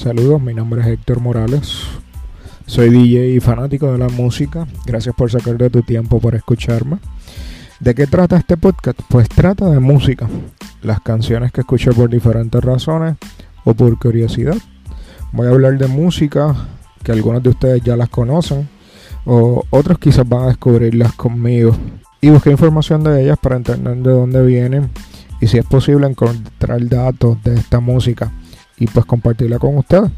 Saludos, mi nombre es Héctor Morales. Soy DJ y fanático de la música. Gracias por sacar de tu tiempo para escucharme. ¿De qué trata este podcast? Pues trata de música. Las canciones que escuché por diferentes razones o por curiosidad. Voy a hablar de música que algunos de ustedes ya las conocen o otros quizás van a descubrirlas conmigo. Y busqué información de ellas para entender de dónde vienen y si es posible encontrar datos de esta música y pues compartirla con ustedes.